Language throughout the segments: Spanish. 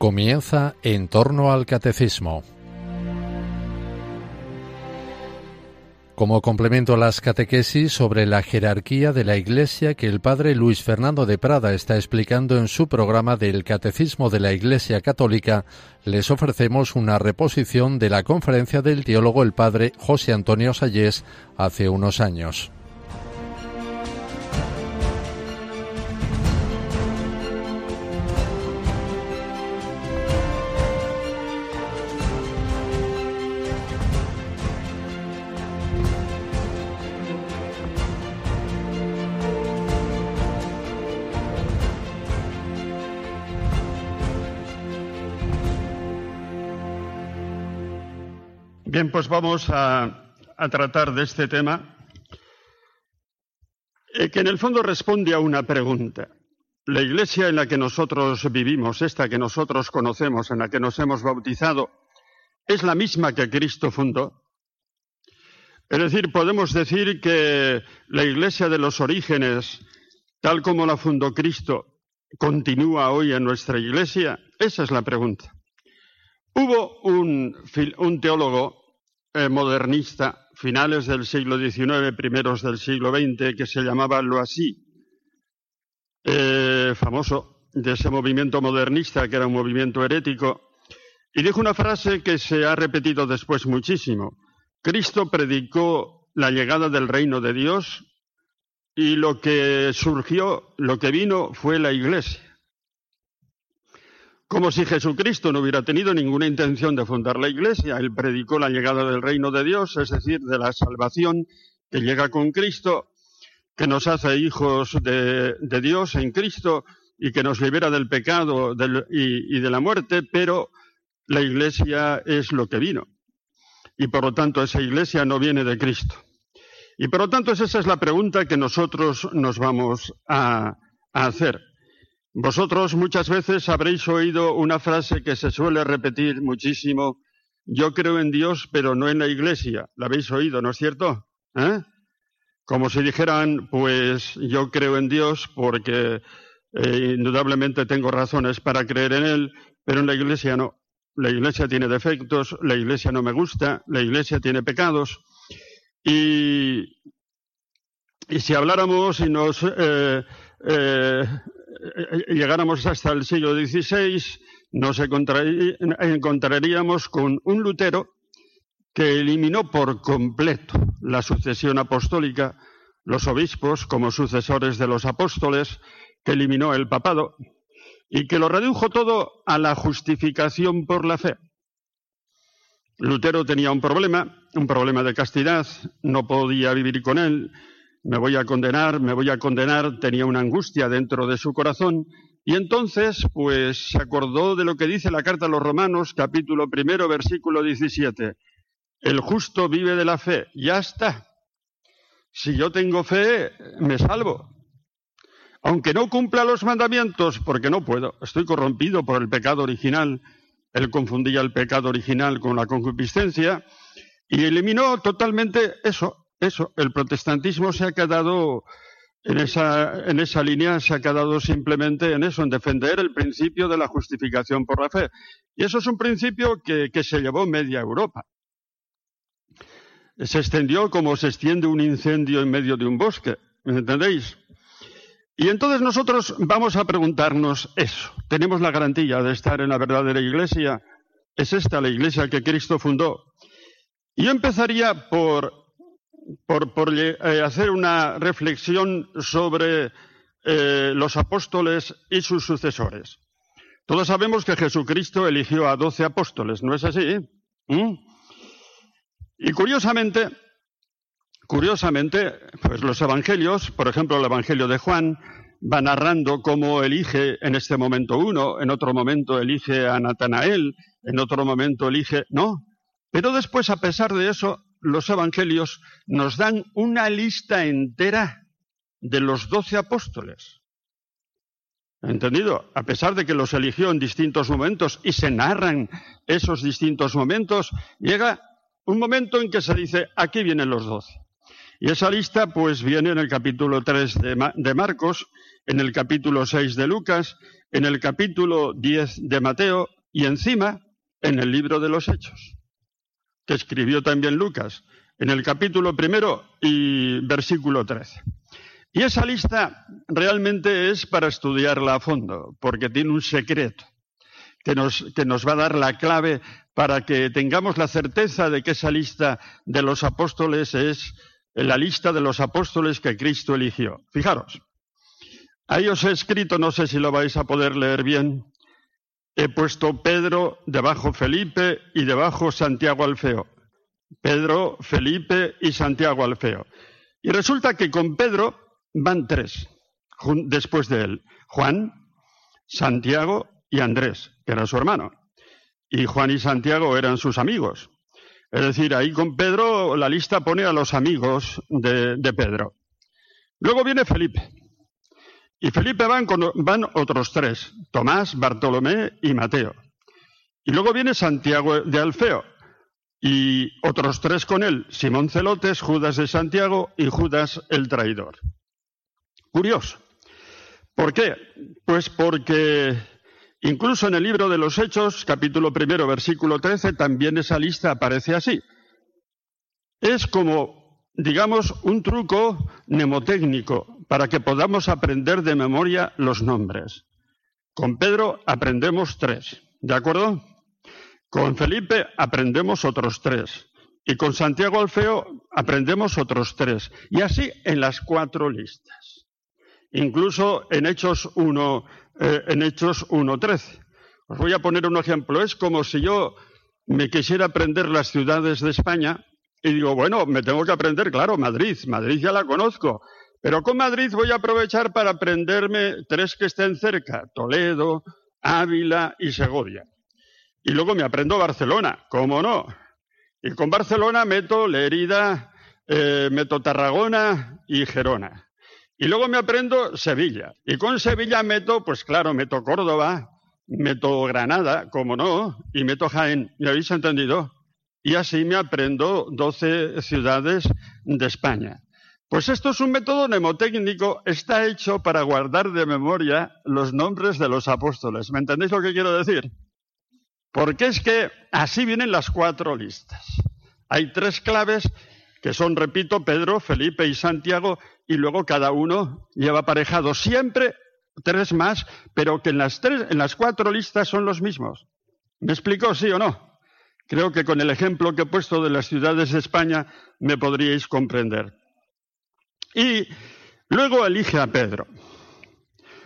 Comienza en torno al catecismo. Como complemento a las catequesis sobre la jerarquía de la Iglesia que el padre Luis Fernando de Prada está explicando en su programa del Catecismo de la Iglesia Católica, les ofrecemos una reposición de la conferencia del teólogo el padre José Antonio Sayés hace unos años. Bien, pues vamos a, tratar de este tema eh, que en el fondo responde a una pregunta. La iglesia en la que nosotros vivimos, esta que nosotros conocemos, en la que nos hemos bautizado, ¿es la misma que Cristo fundó? Es decir, podemos decir que la iglesia de los orígenes, tal como la fundó Cristo, continúa hoy en nuestra iglesia. Esa es la pregunta. Hubo un, un teólogo eh, modernista, finales del siglo XIX, primeros del siglo XX, que se llamaba Loisy, eh, famoso de ese movimiento modernista, que era un movimiento herético, y dijo una frase que se ha repetido después muchísimo. Cristo predicó la llegada del reino de Dios y lo que surgió, lo que vino fue la iglesia. Como si Jesucristo no hubiera tenido ninguna intención de fundar la Iglesia. Él predicó la llegada del reino de Dios, es decir, de la salvación que llega con Cristo, que nos hace hijos de, Dios en Cristo y que nos libera del pecado y, de la muerte, pero la Iglesia es lo que vino. Y por lo tanto esa Iglesia no viene de Cristo. Y por lo tanto esa es la pregunta que nosotros nos vamos a hacer. Vosotros muchas veces habréis oído una frase que se suele repetir muchísimo, yo creo en Dios, pero no en la Iglesia. La habéis oído, ¿no es cierto? ¿Eh? Como si dijeran, pues yo creo en Dios porque eh, indudablemente tengo razones para creer en Él, pero en la Iglesia no. La Iglesia tiene defectos, la Iglesia no me gusta, la Iglesia tiene pecados. Y, si habláramos y nos eh, llegáramos hasta el siglo XVI, nos encontraríamos con un Lutero que eliminó por completo la sucesión apostólica, los obispos como sucesores de los apóstoles, que eliminó el papado y que lo redujo todo a la justificación por la fe. Lutero tenía un problema, un problema de castidad, no podía vivir con él, me voy a condenar, me voy a condenar, tenía una angustia dentro de su corazón, y entonces, pues, se acordó de lo que dice la carta a los Romanos, capítulo primero, versículo 17. El justo vive de la fe, ya está. Si yo tengo fe, me salvo. Aunque no cumpla los mandamientos, porque no puedo, estoy corrompido por el pecado original. Él confundía el pecado original con la concupiscencia y eliminó totalmente eso, eso, el protestantismo se ha quedado en esa, en esa línea, se ha quedado simplemente en eso, en defender el principio de la justificación por la fe. Y eso es un principio que, que se llevó media Europa. Se extendió como se extiende un incendio en medio de un bosque, ¿me entendéis? Y entonces nosotros vamos a preguntarnos eso. ¿Tenemos la garantía de estar en la verdadera iglesia? ¿Es esta la iglesia que Cristo fundó? Yo empezaría por por, eh, hacer una reflexión sobre eh, los apóstoles y sus sucesores. Todos sabemos que Jesucristo eligió a doce apóstoles, ¿no es así? ¿Mm? Y curiosamente, curiosamente, pues los evangelios, por ejemplo, el evangelio de Juan, va narrando cómo elige en este momento uno, en otro momento elige a Natanael, en otro momento elige, no. Pero después, a pesar de eso, los evangelios nos dan una lista entera de los doce apóstoles. ¿Entendido? A pesar de que los eligió en distintos momentos y se narran esos distintos momentos, llega un momento en que se dice, aquí vienen los doce. Y esa lista pues viene en el capítulo 3 de, Marcos, en el capítulo 6 de Lucas, en el capítulo 10 de Mateo y encima en el libro de los Hechos, que escribió también Lucas, en el capítulo primero y versículo 13. Y esa lista realmente es para estudiarla a fondo, porque tiene un secreto que nos, que nos va a dar la clave para que tengamos la certeza de que esa lista de los apóstoles es la lista de los apóstoles que Cristo eligió. Fijaros, ahí os he escrito, no sé si lo vais a poder leer bien, he puesto Pedro debajo Felipe y debajo Santiago Alfeo. Pedro, Felipe y Santiago Alfeo. Y resulta que con Pedro van tres después de él. Juan, Santiago y Andrés, que era su hermano. Y Juan y Santiago eran sus amigos. Es decir, ahí con Pedro la lista pone a los amigos de, Pedro. Luego viene Felipe. Y Felipe van, otros tres, Tomás, Bartolomé y Mateo. Y luego viene Santiago de Alfeo. Y otros tres con él, Simón Celotes, Judas de Santiago y Judas el traidor. Curioso. ¿Por qué? Pues porque incluso en el libro de los Hechos, capítulo primero, versículo 13, también esa lista aparece así. Es como, digamos, un truco mnemotécnico para que podamos aprender de memoria los nombres. Con Pedro aprendemos tres, ¿de acuerdo? Con Felipe aprendemos otros tres. Y con Santiago Alfeo aprendemos otros tres. Y así en las cuatro listas. Incluso en Hechos 1, eh, en Hechos 1.13. Os voy a poner un ejemplo. Es como si yo me quisiera aprender las ciudades de España y digo, bueno, me tengo que aprender, claro, Madrid. Madrid ya la conozco. Pero con Madrid voy a aprovechar para aprenderme tres que estén cerca. Toledo, Ávila y Segovia. Y luego me aprendo Barcelona, ¿cómo no? Y con Barcelona meto Lerida, eh, meto Tarragona y Gerona. Y luego me aprendo Sevilla. Y con Sevilla meto, pues claro, meto Córdoba, meto Granada, como no, y meto Jaén. ¿Me habéis entendido? Y así me aprendo 12 ciudades de España. Pues esto es un método mnemotécnico, está hecho para guardar de memoria los nombres de los apóstoles. ¿Me entendéis lo que quiero decir? Porque es que así vienen las cuatro listas. Hay tres claves que son, repito, Pedro, Felipe y Santiago, y luego cada uno lleva aparejado siempre tres más, pero que en las, tres, en las cuatro listas son los mismos. ¿Me explico, sí o no? Creo que con el ejemplo que he puesto de las ciudades de España me podríais comprender. Y luego elige a Pedro.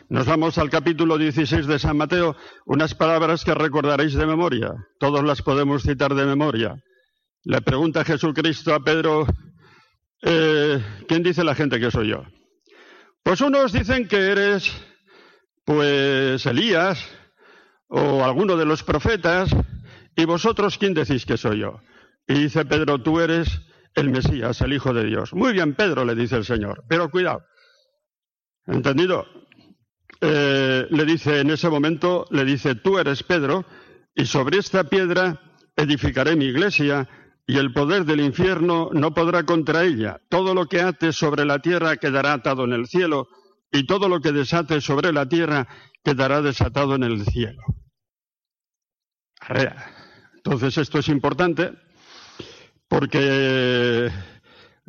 Nos vamos al capítulo 16 de San Mateo, unas palabras que recordaréis de memoria. Todos las podemos citar de memoria. Le pregunta Jesucristo a Pedro, eh, ¿quién dice la gente que soy yo? Pues unos dicen que eres, pues, Elías o alguno de los profetas, y vosotros, ¿quién decís que soy yo? Y dice Pedro, tú eres el Mesías, el Hijo de Dios. Muy bien, Pedro, le dice el Señor, pero cuidado. ¿Entendido? Eh, le dice en ese momento, le dice, tú eres Pedro, y sobre esta piedra edificaré mi iglesia, y el poder del infierno no podrá contra ella. Todo lo que ate sobre la tierra quedará atado en el cielo, y todo lo que desate sobre la tierra quedará desatado en el cielo. Entonces esto es importante porque,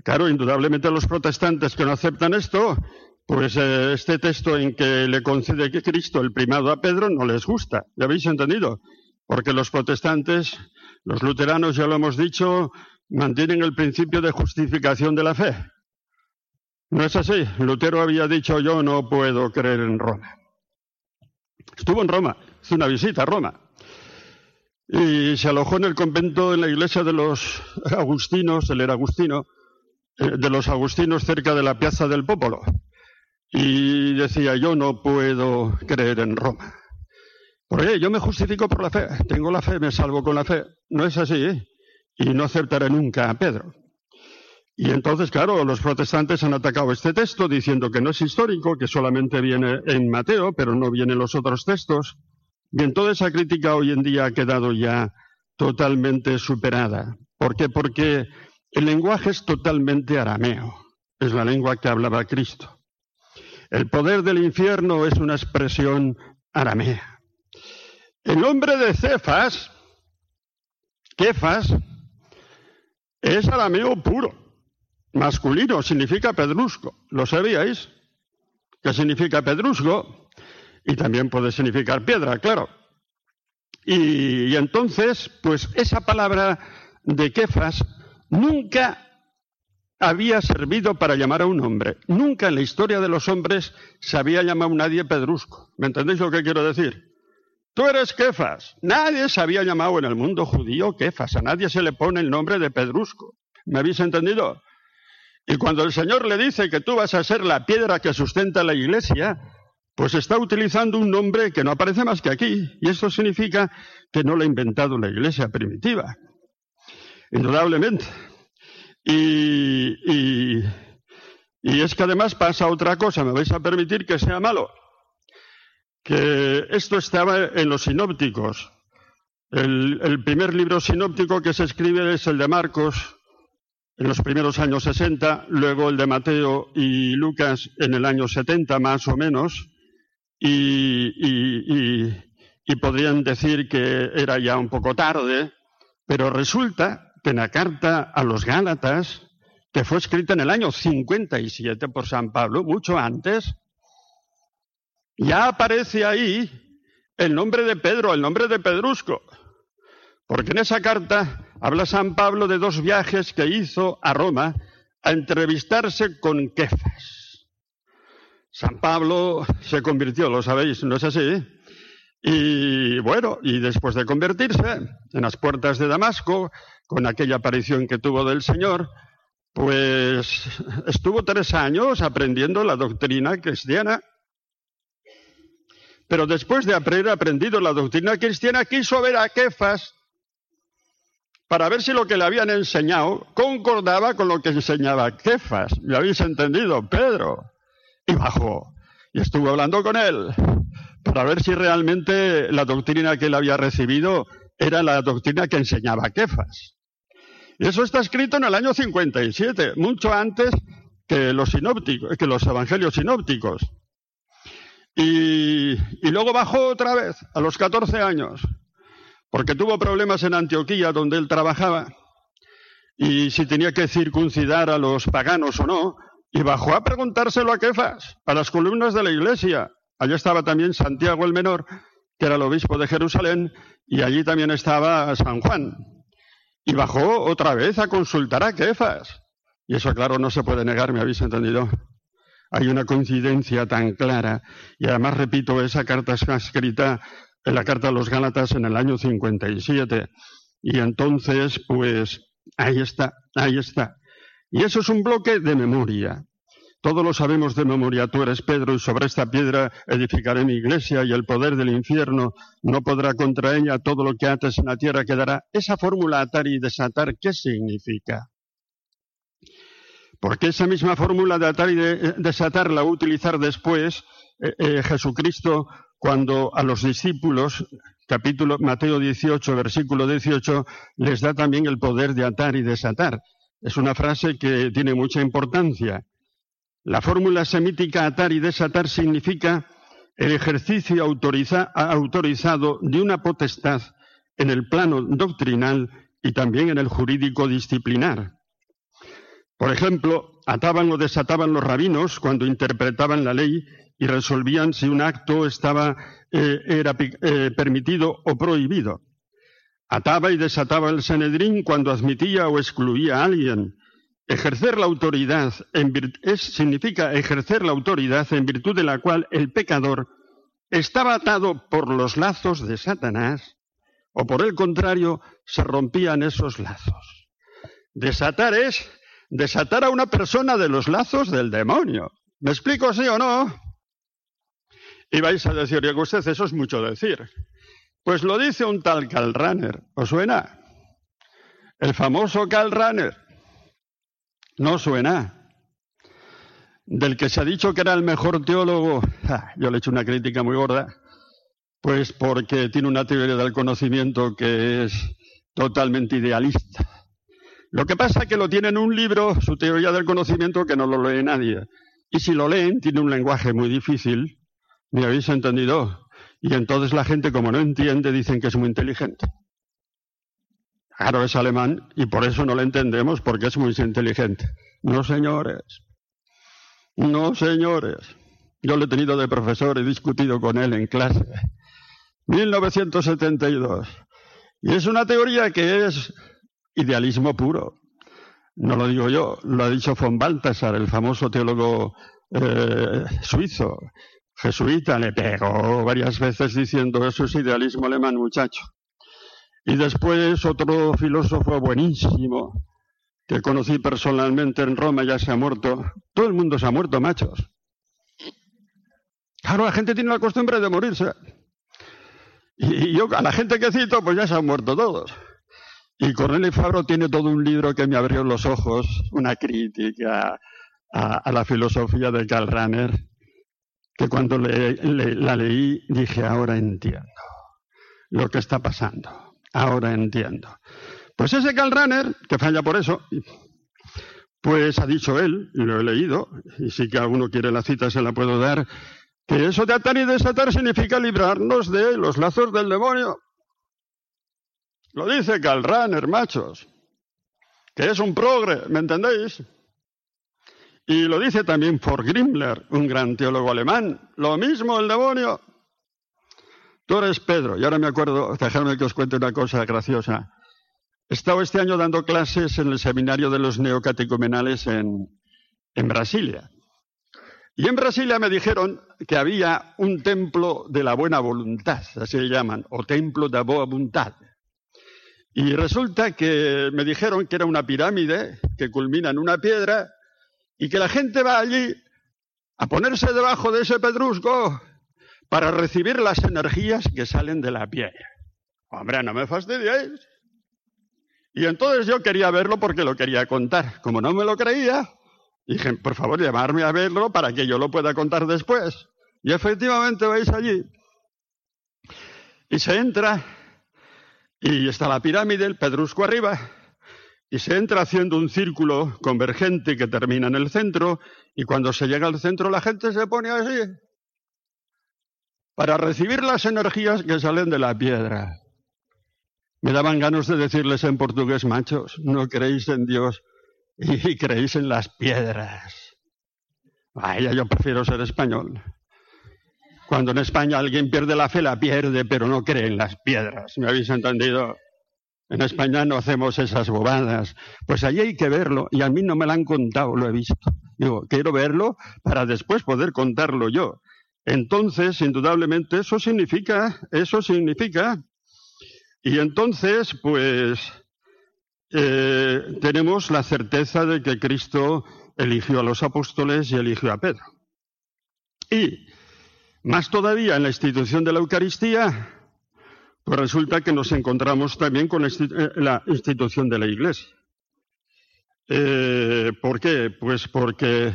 claro, indudablemente los protestantes que no aceptan esto, pues eh, este texto en que le concede que Cristo el primado a Pedro no les gusta. ¿Ya habéis entendido? Porque los protestantes los luteranos, ya lo hemos dicho, mantienen el principio de justificación de la fe. No es así. Lutero había dicho yo no puedo creer en Roma. Estuvo en Roma, hizo una visita a Roma. Y se alojó en el convento, en la iglesia de los agustinos, él era agustino, eh, de los agustinos cerca de la Piazza del Popolo. Y decía, yo no puedo creer en Roma. Porque yo me justifico por la fe, tengo la fe, me salvo con la fe. No es así, ¿eh? Y no aceptaré nunca a Pedro. Y entonces, claro, los protestantes han atacado este texto diciendo que no es histórico, que solamente viene en Mateo, pero no vienen los otros textos. Bien, toda esa crítica hoy en día ha quedado ya totalmente superada. ¿Por qué? Porque el lenguaje es totalmente arameo. Es la lengua que hablaba Cristo. El poder del infierno es una expresión aramea. El nombre de Cefas, Kefas, es arameo puro, masculino, significa pedrusco. ¿Lo sabíais? ¿Qué significa pedrusco? Y también puede significar piedra, claro. Y, entonces, pues esa palabra de Kefas nunca había servido para llamar a un hombre. Nunca en la historia de los hombres se había llamado nadie pedrusco. ¿Me entendéis lo que quiero decir? Tú eres Kefas. Nadie se había llamado en el mundo judío Kefas. A nadie se le pone el nombre de pedrusco. ¿Me habéis entendido? Y cuando el Señor le dice que tú vas a ser la piedra que sustenta la iglesia, pues está utilizando un nombre que no aparece más que aquí. Y eso significa que no lo ha inventado la iglesia primitiva. Indudablemente. Y, es que además pasa otra cosa, me vais a permitir que sea malo, que esto estaba en los sinópticos. El, el, primer libro sinóptico que se escribe es el de Marcos en los primeros años 60, luego el de Mateo y Lucas en el año 70 más o menos, y, podrían decir que era ya un poco tarde, pero resulta en la carta a los Gálatas, que fue escrita en el año 57 por San Pablo, mucho antes, ya aparece ahí el nombre de Pedro, el nombre de Pedrusco. Porque en esa carta habla San Pablo de dos viajes que hizo a Roma a entrevistarse con Kefas. San Pablo se convirtió, lo sabéis, ¿no es así? Y bueno, y después de convertirse en las puertas de Damasco, con aquella aparición que tuvo del Señor, pues estuvo tres años aprendiendo la doctrina cristiana. Pero después de haber aprendido la doctrina cristiana, quiso ver a Kefas para ver si lo que le habían enseñado concordaba con lo que enseñaba Kefas. ¿Me habéis entendido, Pedro? Y bajó y estuvo hablando con él para ver si realmente la doctrina que él había recibido era la doctrina que enseñaba Kefas. Y eso está escrito en el año 57, mucho antes que los, sinópticos, que los evangelios sinópticos. Y, y luego bajó otra vez, a los 14 años, porque tuvo problemas en Antioquía, donde él trabajaba, y si tenía que circuncidar a los paganos o no, y bajó a preguntárselo a Kefas, a las columnas de la iglesia. Allí estaba también Santiago el Menor, que era el obispo de Jerusalén, y allí también estaba San Juan, y bajó otra vez a consultar a Kefas. Y eso, claro, no se puede negar, ¿me habéis entendido? Hay una coincidencia tan clara. Y además, repito, esa carta está escrita en la carta a los Gálatas en el año 57. Y entonces, pues, ahí está, ahí está. Y eso es un bloque de memoria. Todos lo sabemos de memoria, tú eres Pedro, y sobre esta piedra edificaré mi iglesia, y el poder del infierno no podrá contra ella, todo lo que ates en la tierra quedará. Esa fórmula atar y desatar, ¿qué significa? Porque esa misma fórmula de atar y desatar la va a utilizar después eh, eh, Jesucristo cuando a los discípulos, capítulo Mateo 18, versículo 18, les da también el poder de atar y desatar. Es una frase que tiene mucha importancia. La fórmula semítica atar y desatar significa el ejercicio autorizado de una potestad en el plano doctrinal y también en el jurídico disciplinar. Por ejemplo, ataban o desataban los rabinos cuando interpretaban la ley y resolvían si un acto estaba, eh, era eh, permitido o prohibido. Ataba y desataba el Sanedrín cuando admitía o excluía a alguien Ejercer la autoridad significa ejercer la autoridad en virtud de la cual el pecador estaba atado por los lazos de Satanás o por el contrario se rompían esos lazos. Desatar es desatar a una persona de los lazos del demonio. ¿Me explico sí o no? Y vais a decir, que usted, eso es mucho decir. Pues lo dice un tal Karl Rahner. ¿Os suena? El famoso Karl Rahner no suena. Del que se ha dicho que era el mejor teólogo, yo le he hecho una crítica muy gorda, pues porque tiene una teoría del conocimiento que es totalmente idealista. Lo que pasa es que lo tiene en un libro, su teoría del conocimiento, que no lo lee nadie. Y si lo leen, tiene un lenguaje muy difícil, ¿me habéis entendido? Y entonces la gente, como no entiende, dicen que es muy inteligente. Claro, es alemán y por eso no lo entendemos, porque es muy inteligente. No, señores. No, señores. Yo lo he tenido de profesor, he discutido con él en clase. 1972. Y es una teoría que es idealismo puro. No lo digo yo, lo ha dicho von Balthasar, el famoso teólogo eh, suizo, jesuita, le pegó varias veces diciendo eso es idealismo alemán, muchacho. Y después otro filósofo buenísimo que conocí personalmente en Roma, ya se ha muerto. Todo el mundo se ha muerto, machos. Claro, la gente tiene la costumbre de morirse. Y yo, a la gente que cito, pues ya se han muerto todos. Y Cornelio Fabro tiene todo un libro que me abrió los ojos, una crítica a, la filosofía de Karl Rahner, que cuando la leí dije, ahora entiendo lo que está pasando ahora entiendo. Pues ese Karl Rahner, que falla por eso, pues ha dicho él, y lo he leído, y si que alguno quiere la cita se la puedo dar, que eso de atar y desatar significa librarnos de los lazos del demonio. Lo dice Karl Rahner, machos, que es un progre, ¿me entendéis? Y lo dice también For Grimler, un gran teólogo alemán. Lo mismo el demonio. Tú eres Pedro, y ahora me acuerdo, dejadme que os cuente una cosa graciosa. He estado este año dando clases en el seminario de los neocatecumenales en, en Brasilia. Y en Brasilia me dijeron que había un templo de la buena voluntad, así le llaman, o templo de boa voluntad. Y resulta que me dijeron que era una pirámide que culmina en una piedra y que la gente va allí a ponerse debajo de ese pedrusco para recibir las energías que salen de la piel. Hombre, no me fastidiéis. Y entonces yo quería verlo porque lo quería contar. Como no me lo creía, dije, por favor, llamarme a verlo para que yo lo pueda contar después. Y efectivamente vais allí. Y se entra, y está la pirámide, el pedrusco arriba, y se entra haciendo un círculo convergente que termina en el centro, y cuando se llega al centro la gente se pone así, para recibir las energías que salen de la piedra. Me daban ganas de decirles en portugués, machos, no creéis en Dios y creéis en las piedras. Vaya, yo prefiero ser español. Cuando en España alguien pierde la fe, la pierde, pero no cree en las piedras. ¿Me habéis entendido? En España no hacemos esas bobadas. Pues allí hay que verlo y a mí no me lo han contado, lo he visto. Digo, quiero verlo para después poder contarlo yo. Entonces, indudablemente, eso significa, eso significa, y entonces, pues, eh, tenemos la certeza de que Cristo eligió a los apóstoles y eligió a Pedro. Y, más todavía, en la institución de la Eucaristía, pues resulta que nos encontramos también con la eh, institución de la Iglesia. Eh, ¿Por qué? Pues porque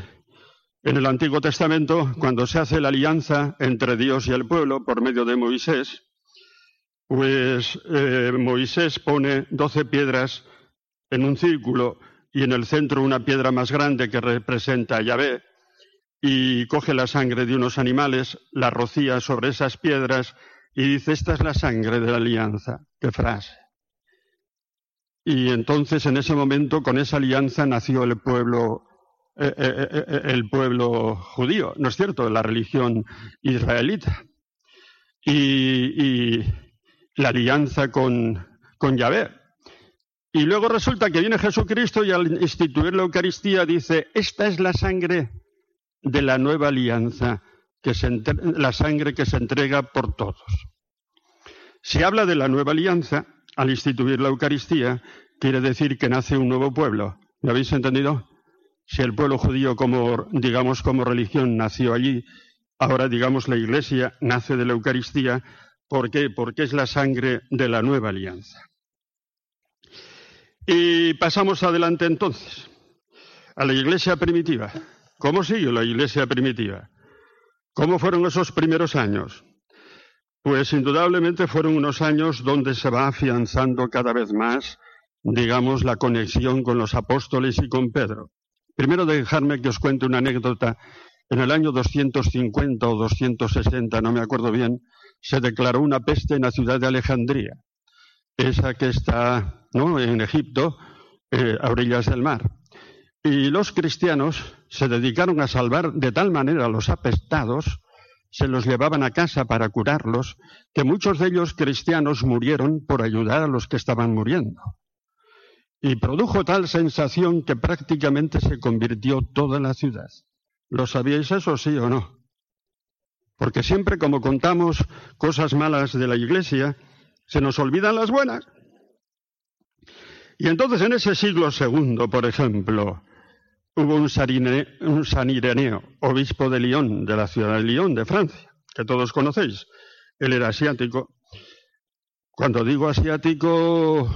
en el Antiguo Testamento, cuando se hace la alianza entre Dios y el pueblo por medio de Moisés, pues eh, Moisés pone doce piedras en un círculo y en el centro una piedra más grande que representa a Yahvé y coge la sangre de unos animales, la rocía sobre esas piedras y dice, esta es la sangre de la alianza. ¡Qué frase! Y entonces en ese momento, con esa alianza, nació el pueblo eh, eh, eh, el pueblo judío, ¿no es cierto?, la religión israelita. Y, la alianza con, con Yahvé. Y luego resulta que viene Jesucristo y al instituir la Eucaristía dice, esta es la sangre de la nueva alianza, que la sangre que se entrega por todos. Si habla de la nueva alianza, al instituir la Eucaristía, quiere decir que nace un nuevo pueblo. ¿Lo habéis entendido? si el pueblo judío como, digamos, como religión nació allí, ahora, digamos, la Iglesia nace de la Eucaristía. ¿Por qué? Porque es la sangre de la nueva alianza. Y pasamos adelante entonces a la Iglesia primitiva. ¿Cómo siguió la Iglesia primitiva? ¿Cómo fueron esos primeros años? Pues indudablemente fueron unos años donde se va afianzando cada vez más, digamos, la conexión con los apóstoles y con Pedro. Primero dejadme que os cuente una anécdota. En el año 250 o 260, no me acuerdo bien, se declaró una peste en la ciudad de Alejandría, esa que está en Egipto, eh, a orillas del mar. Y los cristianos se dedicaron a salvar de tal manera a los apestados, se los llevaban a casa para curarlos, que muchos de ellos cristianos murieron por ayudar a los que estaban muriendo. Y produjo tal sensación que prácticamente se convirtió toda la ciudad. ¿Lo sabíais eso, sí o no? Porque siempre como contamos cosas malas de la iglesia, se nos olvidan las buenas. Y entonces en ese siglo segundo, por ejemplo, hubo un, San Ireneo, obispo de Lyon, de la ciudad de Lyon, de Francia, que todos conocéis. Él era asiático. Cuando digo asiático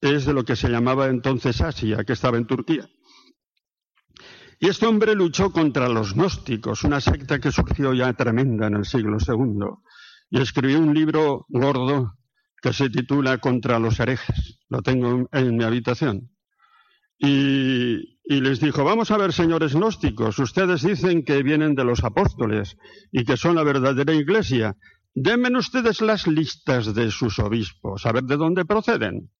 es de lo que se llamaba entonces Asia, que estaba en Turquía. Y este hombre luchó contra los gnósticos, una secta que surgió ya tremenda en el siglo II, y escribió un libro gordo que se titula Contra los herejes. Lo tengo en mi habitación. Y, les dijo, vamos a ver, señores gnósticos, ustedes dicen que vienen de los apóstoles y que son la verdadera iglesia. Denme ustedes las listas de sus obispos, a ver de dónde proceden.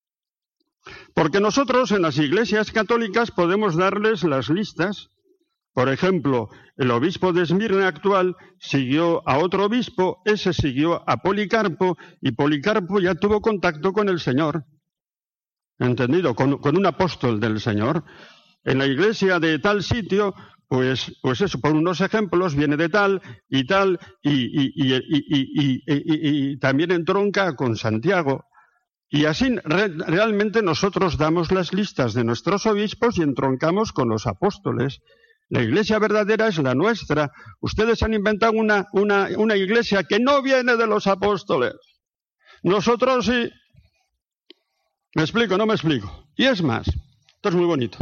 Porque nosotros en las iglesias católicas podemos darles las listas. Por ejemplo, el obispo de Esmirna actual siguió a otro obispo, ese siguió a Policarpo y Policarpo ya tuvo contacto con el Señor. ¿entendido? Con, un apóstol del Señor. En la iglesia de tal sitio, pues, pues eso, por unos ejemplos, viene de tal y tal, y, y, también entronca con Santiago. Y así realmente nosotros damos las listas de nuestros obispos y entroncamos con los apóstoles. La iglesia verdadera es la nuestra. Ustedes han inventado una, una, iglesia que no viene de los apóstoles. Nosotros sí, ¿Me explico? No me explico. Y es más, esto es muy bonito.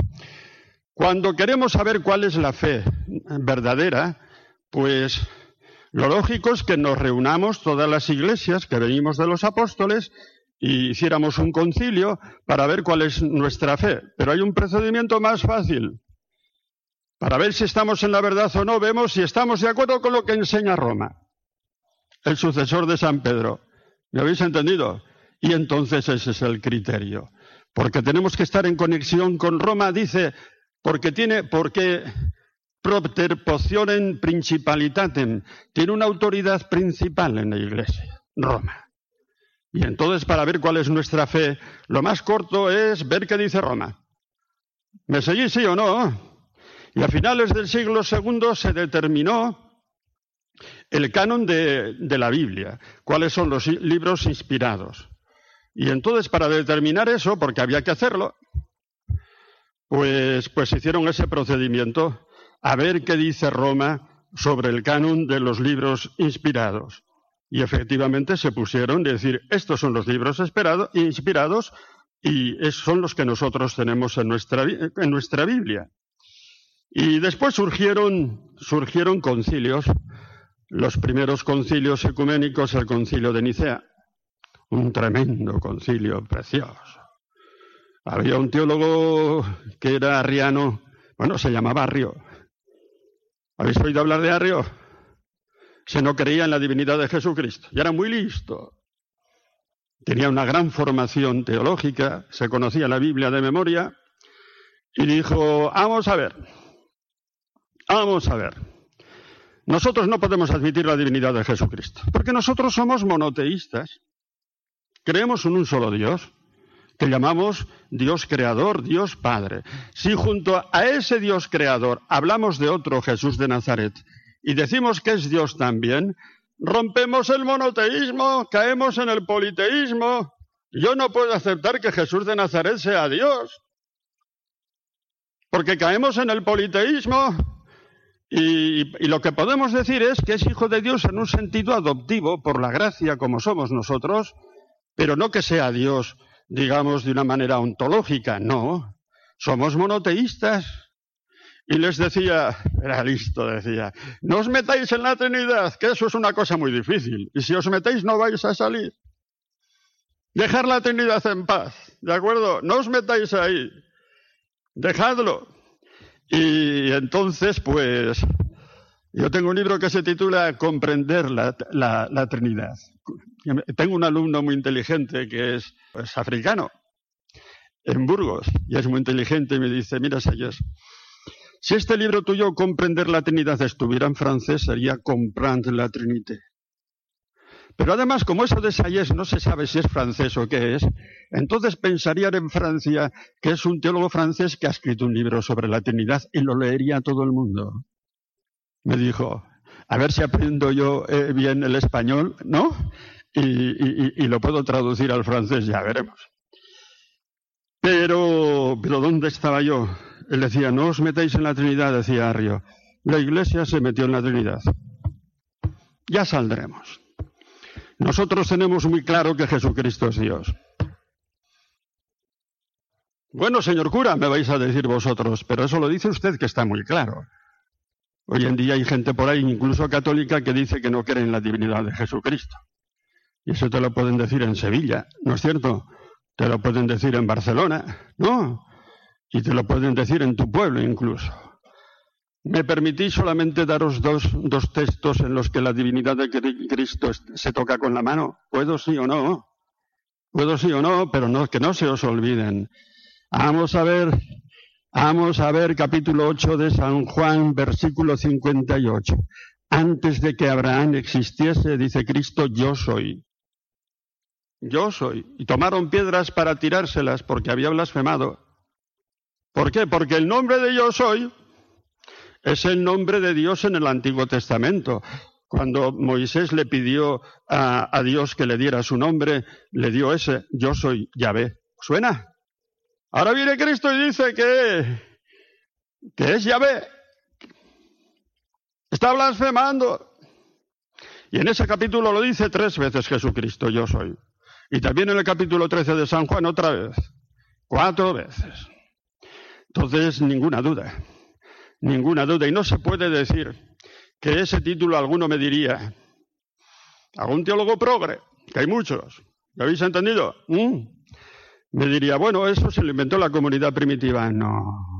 Cuando queremos saber cuál es la fe verdadera, pues lo lógico es que nos reunamos todas las iglesias que venimos de los apóstoles y hiciéramos un concilio para ver cuál es nuestra fe. Pero hay un procedimiento más fácil. Para ver si estamos en la verdad o no, vemos si estamos de acuerdo con lo que enseña Roma, el sucesor de San Pedro. ¿Me habéis entendido? Y entonces ese es el criterio. Porque tenemos que estar en conexión con Roma, dice, porque tiene, porque propter potionem principalitatem, tiene una autoridad principal en la iglesia, Roma. Y entonces para ver cuál es nuestra fe, lo más corto es ver qué dice Roma. ¿Me seguís sí o no? Y a finales del siglo II se determinó el canon de, de la Biblia, cuáles son los libros inspirados. Y entonces, para determinar eso, porque había que hacerlo, pues, pues hicieron ese procedimiento a ver qué dice Roma sobre el canon de los libros inspirados. Y efectivamente se pusieron a decir, estos son los libros inspirados y son los que nosotros tenemos en nuestra Biblia. Y después surgieron, surgieron concilios, los primeros concilios ecuménicos, el concilio de Nicea, un tremendo concilio precioso. Había un teólogo que era arriano, bueno, se llamaba Arrio. ¿Habéis oído hablar de Arrio? Se no creía en la divinidad de Jesucristo y era muy listo. Tenía una gran formación teológica, se conocía la Biblia de memoria y dijo, vamos a ver, vamos a ver. Nosotros no podemos admitir la divinidad de Jesucristo, porque nosotros somos monoteístas. Creemos en un solo Dios, que llamamos Dios creador, Dios Padre. Si junto a ese Dios creador hablamos de otro Jesús de Nazaret y decimos que es Dios también, rompemos el monoteísmo, caemos en el politeísmo. Yo no puedo aceptar que Jesús de Nazaret sea Dios, porque caemos en el politeísmo y, lo que podemos decir es que es hijo de Dios en un sentido adoptivo, por la gracia como somos nosotros, pero no que sea Dios, digamos, de una manera ontológica, no. Somos monoteístas. Y les decía, era listo, decía, no os metáis en la Trinidad, que eso es una cosa muy difícil. Y si os metéis no vais a salir. Dejar la Trinidad en paz, ¿de acuerdo? No os metáis ahí. Dejadlo. Y entonces, pues, yo tengo un libro que se titula Comprender la, Trinidad. Tengo un alumno muy inteligente que es pues, africano, en Burgos, y es muy inteligente y me dice, mira, Sayes, si este libro tuyo, Comprender la Trinidad, estuviera en francés, sería Comprendre la Trinité. Pero además, como eso de Sayes no se sabe si es francés o qué es, entonces pensarían en Francia que es un teólogo francés que ha escrito un libro sobre la Trinidad y lo leería todo el mundo. Me dijo, a ver si aprendo yo eh, bien el español, ¿no? Y, y, lo puedo traducir al francés, ya veremos. Pero, pero ¿dónde estaba yo? Él decía, no os metéis en la Trinidad, decía Arrio. La Iglesia se metió en la Trinidad. Ya saldremos. Nosotros tenemos muy claro que Jesucristo es Dios. Bueno, señor cura, me vais a decir vosotros, pero eso lo dice usted que está muy claro. Hoy en día hay gente por ahí, incluso católica, que dice que no cree en la divinidad de Jesucristo. Y eso te lo pueden decir en Sevilla, ¿no es cierto? Te lo pueden decir en Barcelona, ¿no? Y te lo pueden decir en tu pueblo incluso. Me permití solamente daros dos, dos textos en los que la divinidad de Cristo se toca con la mano. ¿Puedo sí o no? Puedo sí o no, pero no, que no se os olviden. Vamos a ver, vamos a ver capítulo 8 de San Juan, versículo 58. Antes de que Abraham existiese, dice Cristo, yo soy. Yo soy. Y tomaron piedras para tirárselas porque había blasfemado. ¿Por qué? Porque el nombre de yo soy es el nombre de Dios en el Antiguo Testamento. Cuando Moisés le pidió a, Dios que le diera su nombre, le dio ese, yo soy Yahvé. ¿Suena? Ahora viene Cristo y dice que, que es Yahvé. Está blasfemando. Y en ese capítulo lo dice tres veces Jesucristo, yo soy. Y también en el capítulo 13 de San Juan otra vez. Cuatro veces. Entonces, ninguna duda ninguna duda. Y no se puede decir que ese título alguno me diría, algún teólogo progre, que hay muchos, ¿lo habéis entendido? ¿Mm? Me diría, bueno, eso se lo inventó la comunidad primitiva. No,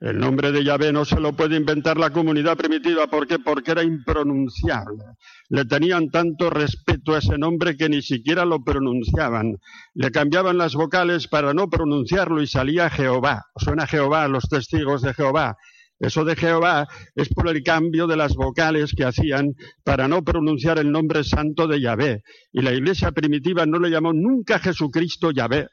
el nombre de Yahvé no se lo puede inventar la comunidad primitiva. ¿Por qué? Porque era impronunciable. Le tenían tanto respeto a ese nombre que ni siquiera lo pronunciaban. Le cambiaban las vocales para no pronunciarlo y salía Jehová. Suena Jehová, los testigos de Jehová. Eso de Jehová es por el cambio de las vocales que hacían para no pronunciar el nombre santo de Yahvé. Y la iglesia primitiva no le llamó nunca Jesucristo Yahvé.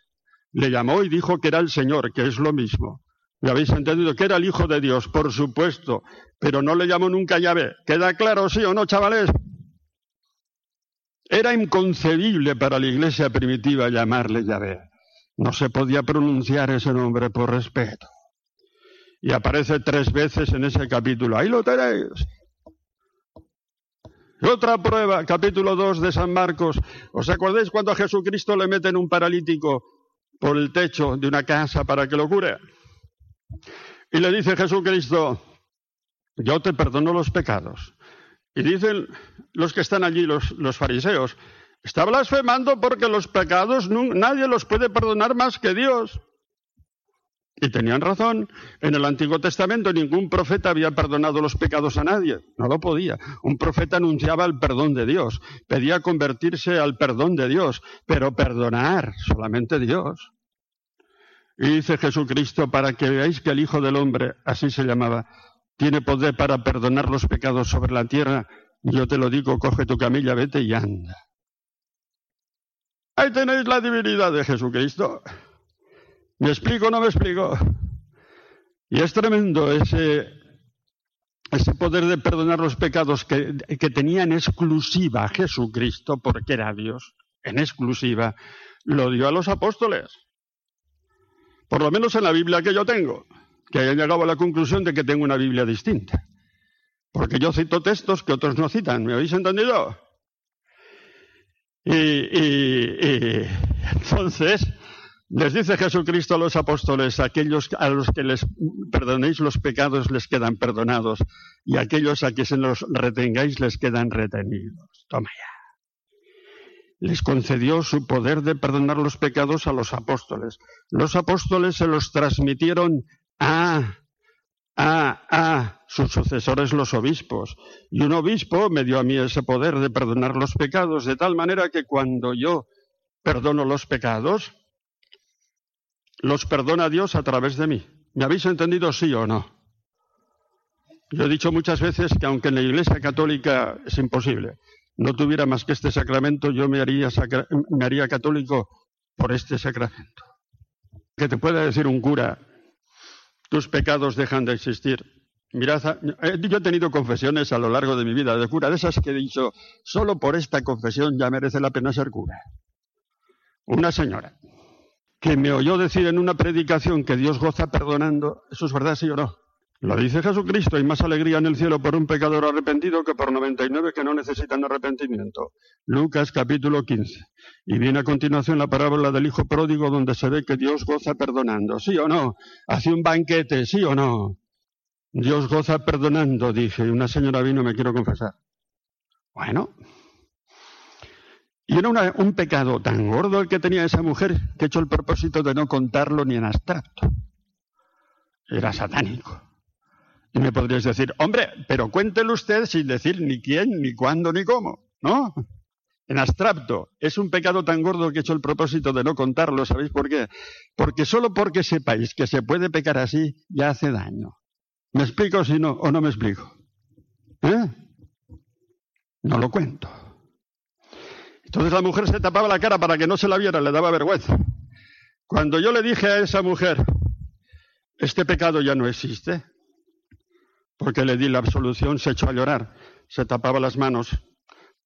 Le llamó y dijo que era el Señor, que es lo mismo. ¿Lo habéis entendido? Que era el Hijo de Dios, por supuesto, pero no le llamó nunca Yahvé. ¿Queda claro, sí o no, chavales? Era inconcebible para la iglesia primitiva llamarle Yahvé. No se podía pronunciar ese nombre por respeto. Y aparece tres veces en ese capítulo. Ahí lo tenéis. otra prueba, capítulo 2 de San Marcos. ¿Os acordáis cuando a Jesucristo le meten un paralítico por el techo de una casa para que lo cure? Y le dice Jesucristo, yo te perdono los pecados. Y dicen los que están allí, los, los fariseos, está blasfemando porque los pecados nadie los puede perdonar más que Dios. Y tenían razón. En el Antiguo Testamento ningún profeta había perdonado los pecados a nadie. No lo podía. Un profeta anunciaba el perdón de Dios. Pedía convertirse al perdón de Dios. Pero perdonar solamente Dios. Y dice Jesucristo, para que veáis que el Hijo del Hombre, así se llamaba, tiene poder para perdonar los pecados sobre la tierra, yo te lo digo, coge tu camilla, vete y anda. Ahí tenéis la divinidad de Jesucristo. ¿Me explico o no me explico? Y es tremendo ese, ese poder de perdonar los pecados que, que tenía en exclusiva Jesucristo, porque era Dios, en exclusiva, lo dio a los apóstoles. Por lo menos en la Biblia que yo tengo, que haya llegado a la conclusión de que tengo una Biblia distinta. Porque yo cito textos que otros no citan, ¿me habéis entendido? Y, entonces les dice Jesucristo a los apóstoles, aquellos a los que les perdonéis los pecados les quedan perdonados y aquellos a que se los retengáis les quedan retenidos. Toma ya les concedió su poder de perdonar los pecados a los apóstoles. Los apóstoles se los transmitieron a, a, a sus sucesores los obispos. Y un obispo me dio a mí ese poder de perdonar los pecados, de tal manera que cuando yo perdono los pecados, los perdona Dios a través de mí. ¿Me habéis entendido sí o no? Yo he dicho muchas veces que aunque en la Iglesia Católica es imposible, no tuviera más que este sacramento, yo me haría, me haría católico por este sacramento. Que te pueda decir un cura, tus pecados dejan de existir. Mirad, eh, yo he tenido confesiones a lo largo de mi vida de cura, de esas que he dicho, solo por esta confesión ya merece la pena ser cura. Una señora que me oyó decir en una predicación que Dios goza perdonando, ¿eso es verdad, sí o no? Lo dice Jesucristo, hay más alegría en el cielo por un pecador arrepentido que por 99 que no necesitan arrepentimiento. Lucas capítulo 15. Y viene a continuación la parábola del hijo pródigo donde se ve que Dios goza perdonando. ¿Sí o no? Hace un banquete, ¿sí o no? Dios goza perdonando, dije. Una señora vino, me quiero confesar. Bueno. Y era un pecado tan gordo el que tenía esa mujer que he hecho el propósito de no contarlo ni en abstracto. Era satánico. Y me podrías decir, hombre, pero cuéntelo usted sin decir ni quién, ni cuándo, ni cómo, ¿no? En abstracto, es un pecado tan gordo que he hecho el propósito de no contarlo, ¿sabéis por qué? Porque solo porque sepáis que se puede pecar así, ya hace daño. ¿Me explico si no, o no me explico? ¿Eh? No lo cuento. Entonces la mujer se tapaba la cara para que no se la viera, le daba vergüenza. Cuando yo le dije a esa mujer, este pecado ya no existe, porque le di la absolución, se echó a llorar, se tapaba las manos,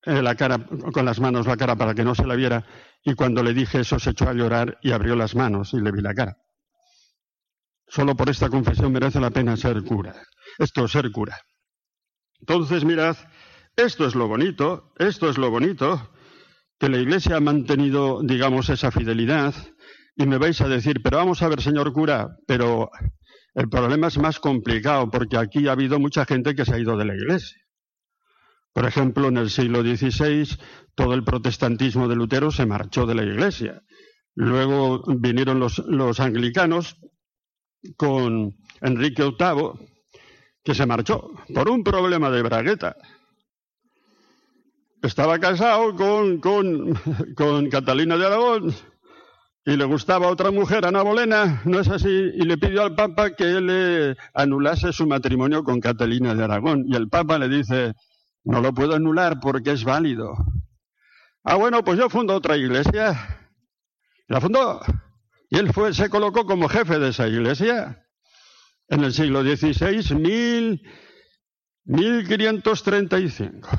eh, la cara, con las manos la cara para que no se la viera, y cuando le dije eso se echó a llorar y abrió las manos y le vi la cara. Solo por esta confesión merece la pena ser cura. Esto es ser cura. Entonces, mirad, esto es lo bonito, esto es lo bonito, que la Iglesia ha mantenido, digamos, esa fidelidad, y me vais a decir, pero vamos a ver, señor cura, pero el problema es más complicado porque aquí ha habido mucha gente que se ha ido de la Iglesia. Por ejemplo, en el siglo XVI todo el protestantismo de Lutero se marchó de la Iglesia. Luego vinieron los, anglicanos con Enrique VIII, que se marchó por un problema de bragueta. Estaba casado con Catalina de Aragón y le gustaba otra mujer, Ana Bolena, ¿no es así? Y le pidió al Papa que le anulase su matrimonio con Catalina de Aragón. Y el Papa le dice, no lo puedo anular porque es válido. Ah, bueno, pues yo fundo otra iglesia. La fundó. Y él fue, se colocó como jefe de esa iglesia. En el siglo XVI, mil, 1535.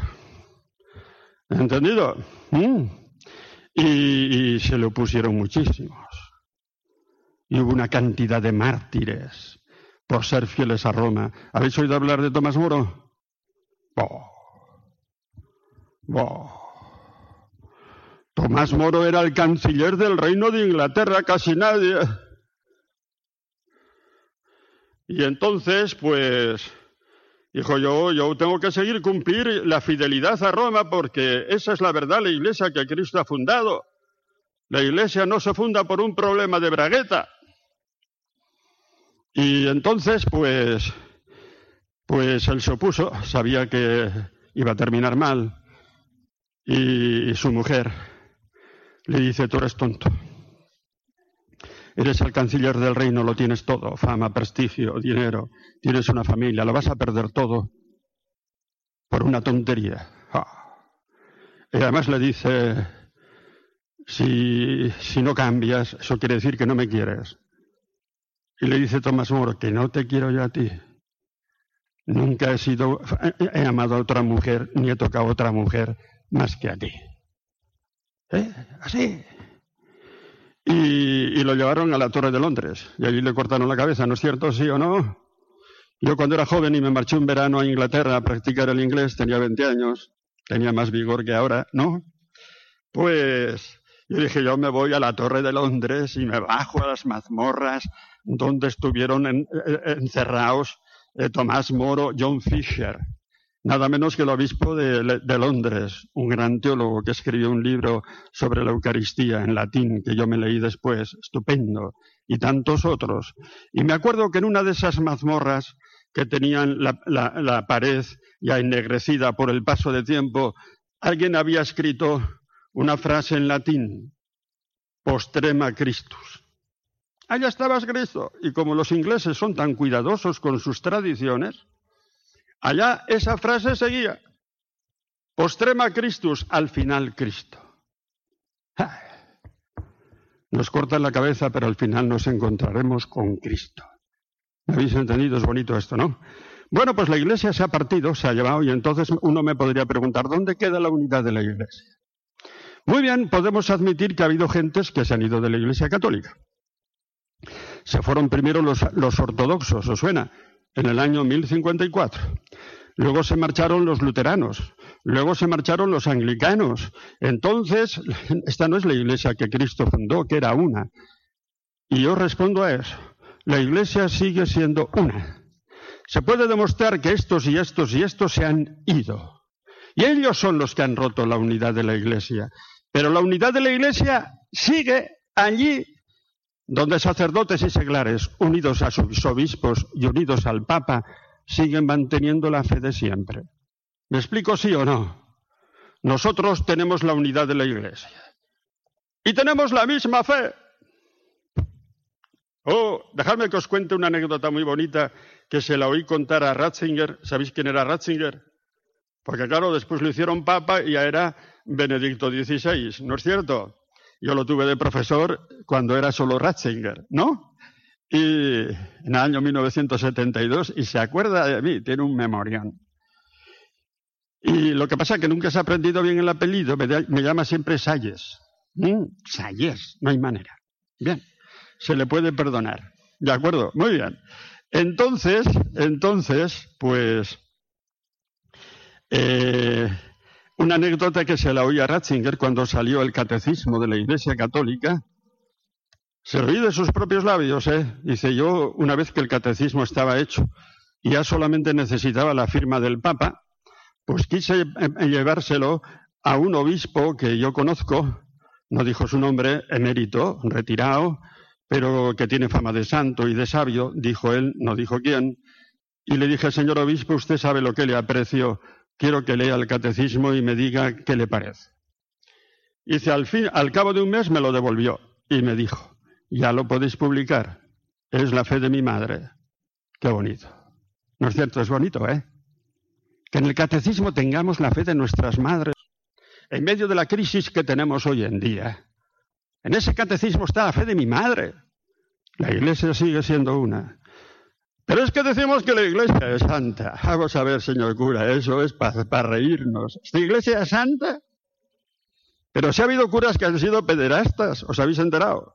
¿Entendido? Mm. Y, se le opusieron muchísimos. Y hubo una cantidad de mártires por ser fieles a Roma. ¿Habéis oído hablar de Tomás Moro? Tomás Moro era el canciller del reino de Inglaterra, casi nadie. Y entonces, pues, Dijo yo, yo tengo que seguir cumplir la fidelidad a Roma porque esa es la verdad, la iglesia que Cristo ha fundado. La iglesia no se funda por un problema de bragueta. Y entonces, pues, pues él se opuso, sabía que iba a terminar mal. Y su mujer le dice, tú eres tonto. Eres el canciller del reino, lo tienes todo, fama, prestigio, dinero, tienes una familia, lo vas a perder todo por una tontería. Y además le dice, si, si no cambias, eso quiere decir que no me quieres. Y le dice Tomás Moro, que no te quiero yo a ti. Nunca he sido, he amado a otra mujer, ni he tocado a otra mujer más que a ti. ¿Eh? Así. Y, lo llevaron a la Torre de Londres. Y allí le cortaron la cabeza, ¿no es cierto? ¿Sí o no? Yo cuando era joven y me marché un verano a Inglaterra a practicar el inglés, tenía 20 años, tenía más vigor que ahora, ¿no? Pues yo dije, yo me voy a la Torre de Londres y me bajo a las mazmorras donde estuvieron eh, encerrados eh, Tomás Moro, John Fisher. Nada menos que el obispo de, Londres, un gran teólogo que escribió un libro sobre la Eucaristía en latín, que yo me leí después, estupendo, y tantos otros. Y me acuerdo que en una de esas mazmorras que tenían la, la pared ya ennegrecida por el paso de tiempo, alguien había escrito una frase en latín, postrema Christus. Allá estabas Cristo. Y como los ingleses son tan cuidadosos con sus tradiciones, allá esa frase seguía. Postrema Christus, al final Cristo. Nos cortan la cabeza, pero al final nos encontraremos con Cristo. ¿Me habéis entendido? Es bonito esto, ¿no? Bueno, pues la iglesia se ha partido, se ha llevado, y entonces uno me podría preguntar, ¿dónde queda la unidad de la iglesia? Muy bien, podemos admitir que ha habido gentes que se han ido de la Iglesia Católica. Se fueron primero los, ortodoxos, ¿os suena? En el año 1054. Luego se marcharon los luteranos. Luego se marcharon los anglicanos. Entonces, esta no es la iglesia que Cristo fundó, que era una. Y yo respondo a eso. La iglesia sigue siendo una. Se puede demostrar que estos y estos y estos se han ido. Y ellos son los que han roto la unidad de la iglesia. Pero la unidad de la Iglesia sigue allí donde sacerdotes y seglares, unidos a sus obispos y unidos al Papa, siguen manteniendo la fe de siempre. ¿Me explico sí o no? Nosotros tenemos la unidad de la Iglesia. Y tenemos la misma fe. Oh, dejadme que os cuente una anécdota muy bonita que se la oí contar a Ratzinger. ¿Sabéis quién era Ratzinger? Porque claro, después lo hicieron papa y ya era Benedicto XVI, ¿no es cierto? Yo lo tuve de profesor cuando era solo Ratzinger, ¿no? Y en el año 1972, y se acuerda de mí, tiene un memorión. Y lo que pasa es que nunca se ha aprendido bien el apellido, me, llama siempre Salles. ¿Mm? Salles, no hay manera. Bien, se le puede perdonar. ¿De acuerdo? Muy bien. Entonces, entonces, pues, eh, una anécdota que se la oía a Ratzinger cuando salió el catecismo de la Iglesia Católica. Se oí de sus propios labios, ¿eh? Dice yo, una vez que el catecismo estaba hecho y ya solamente necesitaba la firma del Papa, pues quise eh, eh, llevárselo a un obispo que yo conozco, no dijo su nombre, emérito, retirado, pero que tiene fama de santo y de sabio, dijo él, no dijo quién, y le dije, señor obispo, usted sabe lo que le aprecio quiero que lea el catecismo y me diga qué le parece. Dice, al, fin, al cabo de un mes me lo devolvió y me dijo, ya lo podéis publicar, es la fe de mi madre. Qué bonito. ¿No es cierto? Es bonito, ¿eh? Que en el catecismo tengamos la fe de nuestras madres en medio de la crisis que tenemos hoy en día. En ese catecismo está la fe de mi madre. La iglesia sigue siendo una. Pero es que decimos que la iglesia es santa. Vamos a ver, señor cura, eso es para reírnos. ¿Esta iglesia es santa? Pero si ha habido curas que han sido pederastas, ¿os habéis enterado?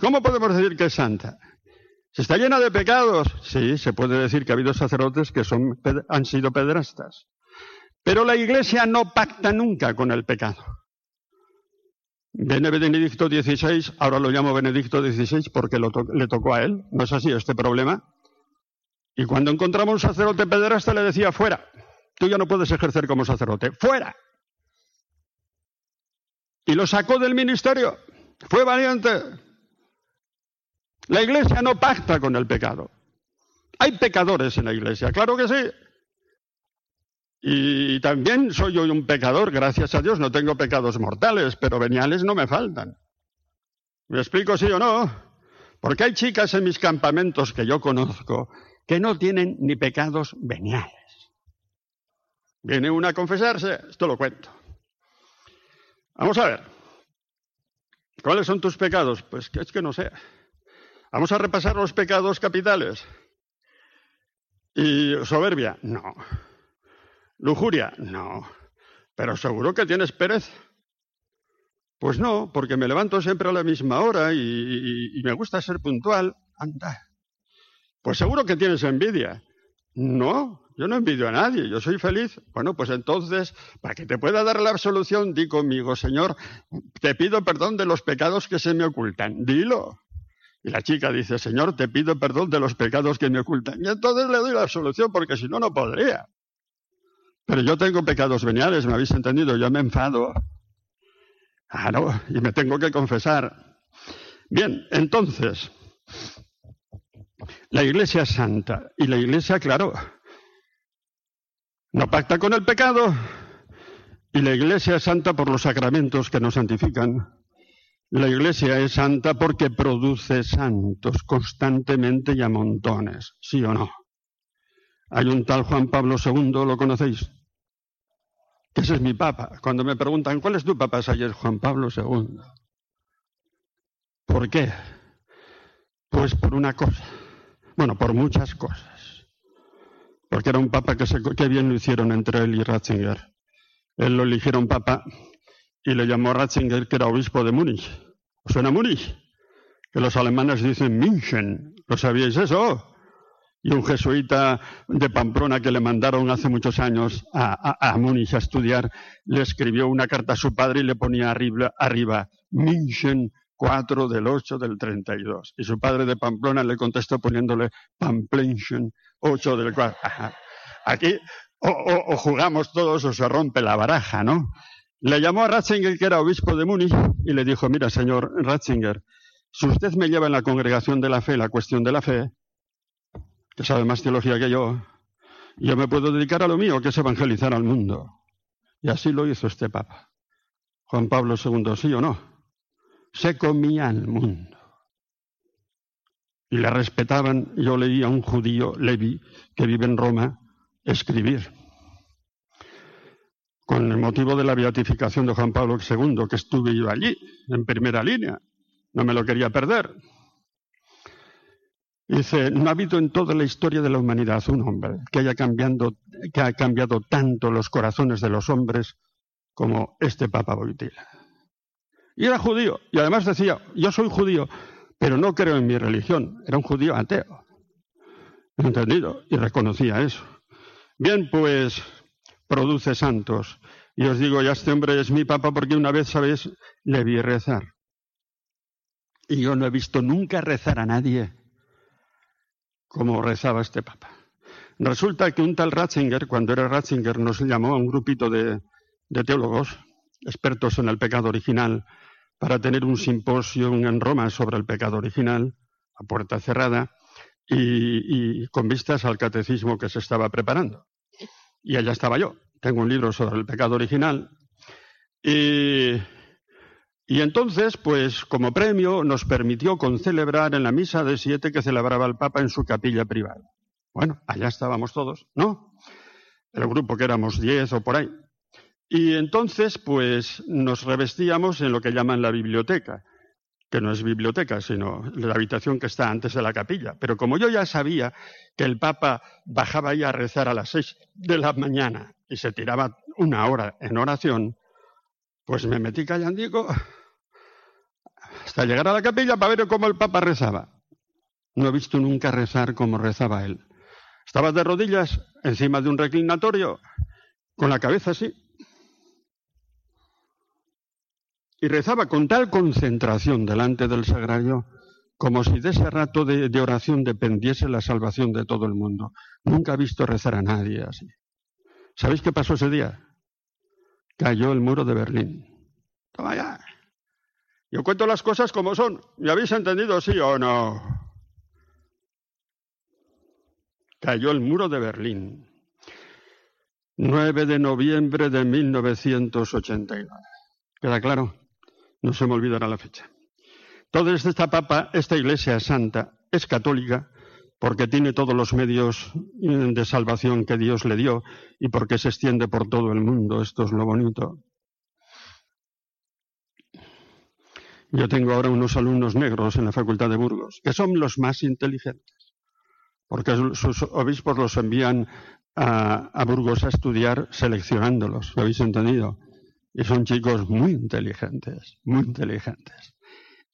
¿Cómo podemos decir que es santa? ¿Se está llena de pecados? Sí, se puede decir que ha habido sacerdotes que son, han sido pederastas. Pero la iglesia no pacta nunca con el pecado. Viene Benedicto XVI, ahora lo llamo Benedicto XVI porque le tocó a él, ¿no es así este problema? Y cuando encontramos un sacerdote pederasta le decía, fuera, tú ya no puedes ejercer como sacerdote, fuera. Y lo sacó del ministerio. Fue valiente. La iglesia no pacta con el pecado. Hay pecadores en la iglesia, claro que sí. Y también soy yo un pecador, gracias a Dios, no tengo pecados mortales, pero veniales no me faltan. ¿Me explico sí o no? Porque hay chicas en mis campamentos que yo conozco que no tienen ni pecados veniales. Viene una a confesarse, esto lo cuento. Vamos a ver. ¿Cuáles son tus pecados? Pues que es que no sé. Vamos a repasar los pecados capitales. ¿Y soberbia? No. ¿Lujuria? No. Pero seguro que tienes pereza. Pues no, porque me levanto siempre a la misma hora y, y me gusta ser puntual. Anda. Pues seguro que tienes envidia. No, yo no envidio a nadie, yo soy feliz. Bueno, pues entonces, para que te pueda dar la absolución, di conmigo, Señor, te pido perdón de los pecados que se me ocultan. Dilo. Y la chica dice, Señor, te pido perdón de los pecados que me ocultan. Y entonces le doy la absolución, porque si no, no podría. Pero yo tengo pecados veniales, ¿me habéis entendido? Yo me enfado. Claro, y me tengo que confesar. Bien, entonces, la Iglesia es santa. Y la Iglesia, claro, no pacta con el pecado. Y la Iglesia es santa por los sacramentos que nos santifican. La Iglesia es santa porque produce santos constantemente y a montones, ¿sí o no? Hay un tal Juan Pablo II, ¿lo conocéis? Ese es mi papa. Cuando me preguntan, ¿cuál es tu papa? Es Juan Pablo II. ¿Por qué? Pues por una cosa. Bueno, por muchas cosas. Porque era un papa que, se, que bien lo hicieron entre él y Ratzinger. Él lo eligieron papa y le llamó Ratzinger, que era obispo de Múnich. ¿Os suena Múnich? Que los alemanes dicen München. ¿Lo sabíais eso? y un jesuita de Pamplona que le mandaron hace muchos años a, a, Múnich a estudiar, le escribió una carta a su padre y le ponía arriba, arriba München 4 del 8 del 32. Y su padre de Pamplona le contestó poniéndole Pamplenchen 8 del 4. Aquí o, o, jugamos todos o se rompe la baraja, ¿no? Le llamó a Ratzinger, que era obispo de Múnich, y le dijo, mira, señor Ratzinger, si usted me lleva en la congregación de la fe la cuestión de la fe, que sabe más teología que yo, yo me puedo dedicar a lo mío, que es evangelizar al mundo. Y así lo hizo este Papa. Juan Pablo II, ¿sí o no? Se comía al mundo. Y le respetaban. Yo leí a un judío, Levi, que vive en Roma, escribir. Con el motivo de la beatificación de Juan Pablo II, que estuve yo allí, en primera línea. No me lo quería perder. Dice, no ha habido en toda la historia de la humanidad un hombre que haya que ha cambiado tanto los corazones de los hombres como este Papa Boitila. Y era judío, y además decía, yo soy judío, pero no creo en mi religión. Era un judío ateo. ¿Entendido? Y reconocía eso. Bien, pues produce santos. Y os digo, ya este hombre es mi papa porque una vez, ¿sabéis? Le vi rezar. Y yo no he visto nunca rezar a nadie como rezaba este papa. Resulta que un tal Ratzinger, cuando era Ratzinger, nos llamó a un grupito de, teólogos, expertos en el pecado original, para tener un simposio en Roma sobre el pecado original, a puerta cerrada, y, con vistas al catecismo que se estaba preparando. Y allá estaba yo. Tengo un libro sobre el pecado original. Y y entonces, pues como premio, nos permitió concelebrar en la misa de siete que celebraba el Papa en su capilla privada. Bueno, allá estábamos todos, ¿no? El grupo que éramos diez o por ahí. Y entonces, pues nos revestíamos en lo que llaman la biblioteca, que no es biblioteca, sino la habitación que está antes de la capilla. Pero como yo ya sabía que el Papa bajaba ahí a rezar a las seis de la mañana y se tiraba una hora en oración, pues me metí callandico hasta llegar a la capilla para ver cómo el Papa rezaba. No he visto nunca rezar como rezaba él. Estaba de rodillas encima de un reclinatorio, con la cabeza así. Y rezaba con tal concentración delante del sagrario, como si de ese rato de, oración dependiese la salvación de todo el mundo. Nunca he visto rezar a nadie así. ¿Sabéis qué pasó ese día? cayó el muro de Berlín. Toma ya. Yo cuento las cosas como son. ¿Me habéis entendido, sí o no? Cayó el muro de Berlín. 9 de noviembre de 1989. ¿Queda claro? No se me olvidará la fecha. Entonces, esta papa, esta iglesia santa, es católica, porque tiene todos los medios mm, de salvación que Dios le dio y porque se extiende por todo el mundo. Esto es lo bonito. Yo tengo ahora unos alumnos negros en la Facultad de Burgos, que son los más inteligentes, porque sus obispos los envían a, Burgos a estudiar seleccionándolos, ¿lo habéis entendido? Y son chicos muy inteligentes, muy inteligentes.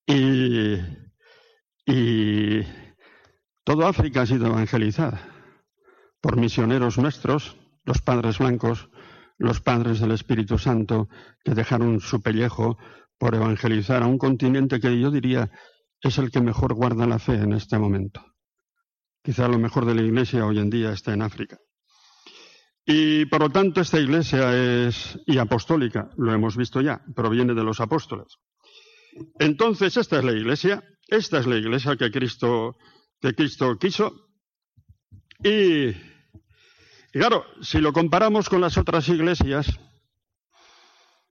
Y, y Toda África ha sido evangelizada por misioneros nuestros, los padres blancos, los padres del Espíritu Santo, que dejaron su pellejo por evangelizar a un continente que yo diría es el que mejor guarda la fe en este momento. Quizá lo mejor de la Iglesia hoy en día está en África. Y por lo tanto esta iglesia es y apostólica, lo hemos visto ya, proviene de los apóstoles. Entonces esta es la iglesia, esta es la iglesia que Cristo, quiso. Y, claro, si lo comparamos con las otras iglesias,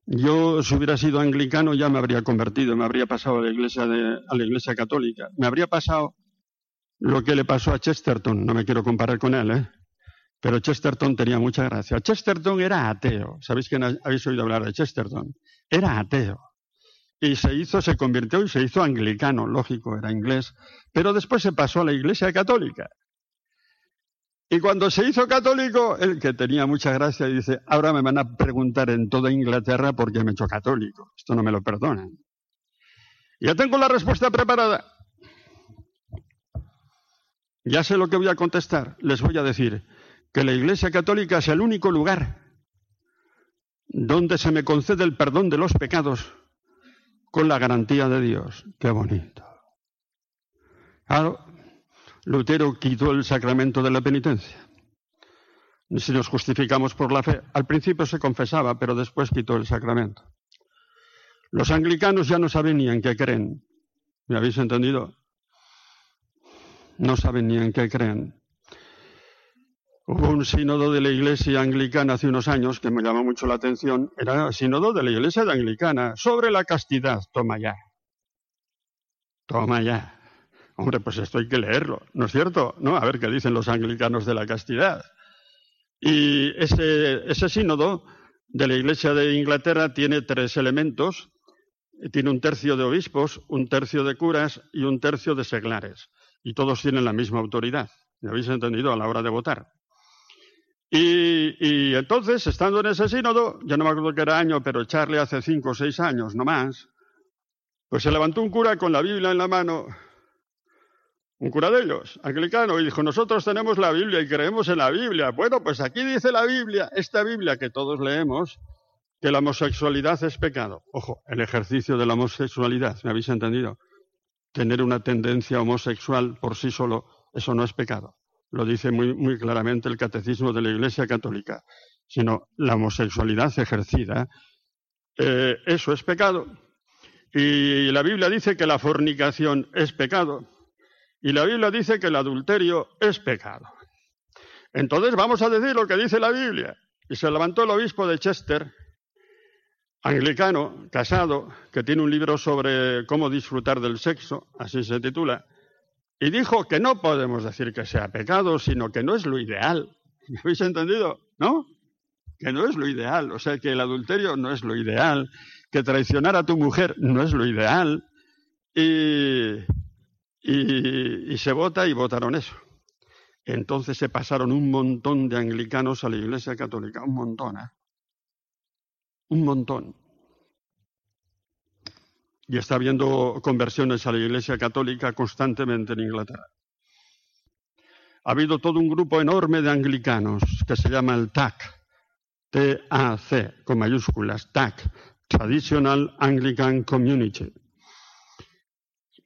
yo si hubiera sido anglicano ya me habría convertido, me habría pasado a la iglesia, a la iglesia católica. Me habría pasado lo que le pasó a Chesterton, no me quiero comparar con él, ¿eh? Pero Chesterton tenía mucha gracia. Chesterton era ateo. ¿Sabéis que habéis oído hablar de Chesterton? Era ateo. Y se hizo, se convirtió y se hizo anglicano, lógico, era inglés. Pero después se pasó a la iglesia católica. Y cuando se hizo católico, el que tenía mucha gracia dice, ahora me van a preguntar en toda Inglaterra por qué me he hecho católico. Esto no me lo perdonan. Ya tengo la respuesta preparada. Ya sé lo que voy a contestar. Les voy a decir, que la Iglesia Católica es el único lugar donde se me concede el perdón de los pecados con la garantía de Dios. Qué bonito. Claro, Lutero quitó el sacramento de la penitencia. Si nos justificamos por la fe, al principio se confesaba, pero después quitó el sacramento. Los anglicanos ya no saben ni en qué creen. ¿Me habéis entendido? No saben ni en qué creen. Hubo un sínodo de la Iglesia anglicana hace unos años que me llamó mucho la atención. Era el sínodo de la Iglesia anglicana sobre la castidad. Toma ya. Toma ya. Hombre, pues esto hay que leerlo, ¿no es cierto? ¿No? A ver qué dicen los anglicanos de la castidad. Y ese, ese sínodo de la Iglesia de Inglaterra tiene tres elementos. Tiene un tercio de obispos, un tercio de curas y un tercio de seglares. Y todos tienen la misma autoridad. ¿Me habéis entendido? A la hora de votar. Y, entonces, estando en ese sínodo, ya no me acuerdo qué era año, pero echarle hace cinco o seis años, no más, pues se levantó un cura con la Biblia en la mano, un cura de ellos, anglicano, y dijo, nosotros tenemos la Biblia y creemos en la Biblia. Bueno, pues aquí dice la Biblia, esta Biblia que todos leemos, que la homosexualidad es pecado. Ojo, el ejercicio de la homosexualidad, ¿me habéis entendido? Tener una tendencia homosexual por sí solo, eso no es pecado lo dice muy, claramente el catecismo de la Iglesia Católica, sino la homosexualidad ejercida. Eh, eso es pecado. Y la Biblia dice que la fornicación es pecado. Y la Biblia dice que el adulterio es pecado. Entonces vamos a decir lo que dice la Biblia. Y se levantó el obispo de Chester, anglicano, casado, que tiene un libro sobre cómo disfrutar del sexo, así se titula, y dijo que no podemos decir que sea pecado, sino que no es lo ideal. ¿Me habéis entendido? ¿No? Que no es lo ideal. O sea, que el adulterio no es lo ideal, que traicionar a tu mujer no es lo ideal. Y, y, se vota y votaron eso. Entonces se pasaron un montón de anglicanos a la Iglesia Católica, un montón, ¿eh? Un montón y está habiendo conversiones a la Iglesia Católica constantemente en Inglaterra. Ha habido todo un grupo enorme de anglicanos que se llama el TAC, T-A-C, con mayúsculas, TAC, Traditional Anglican Community,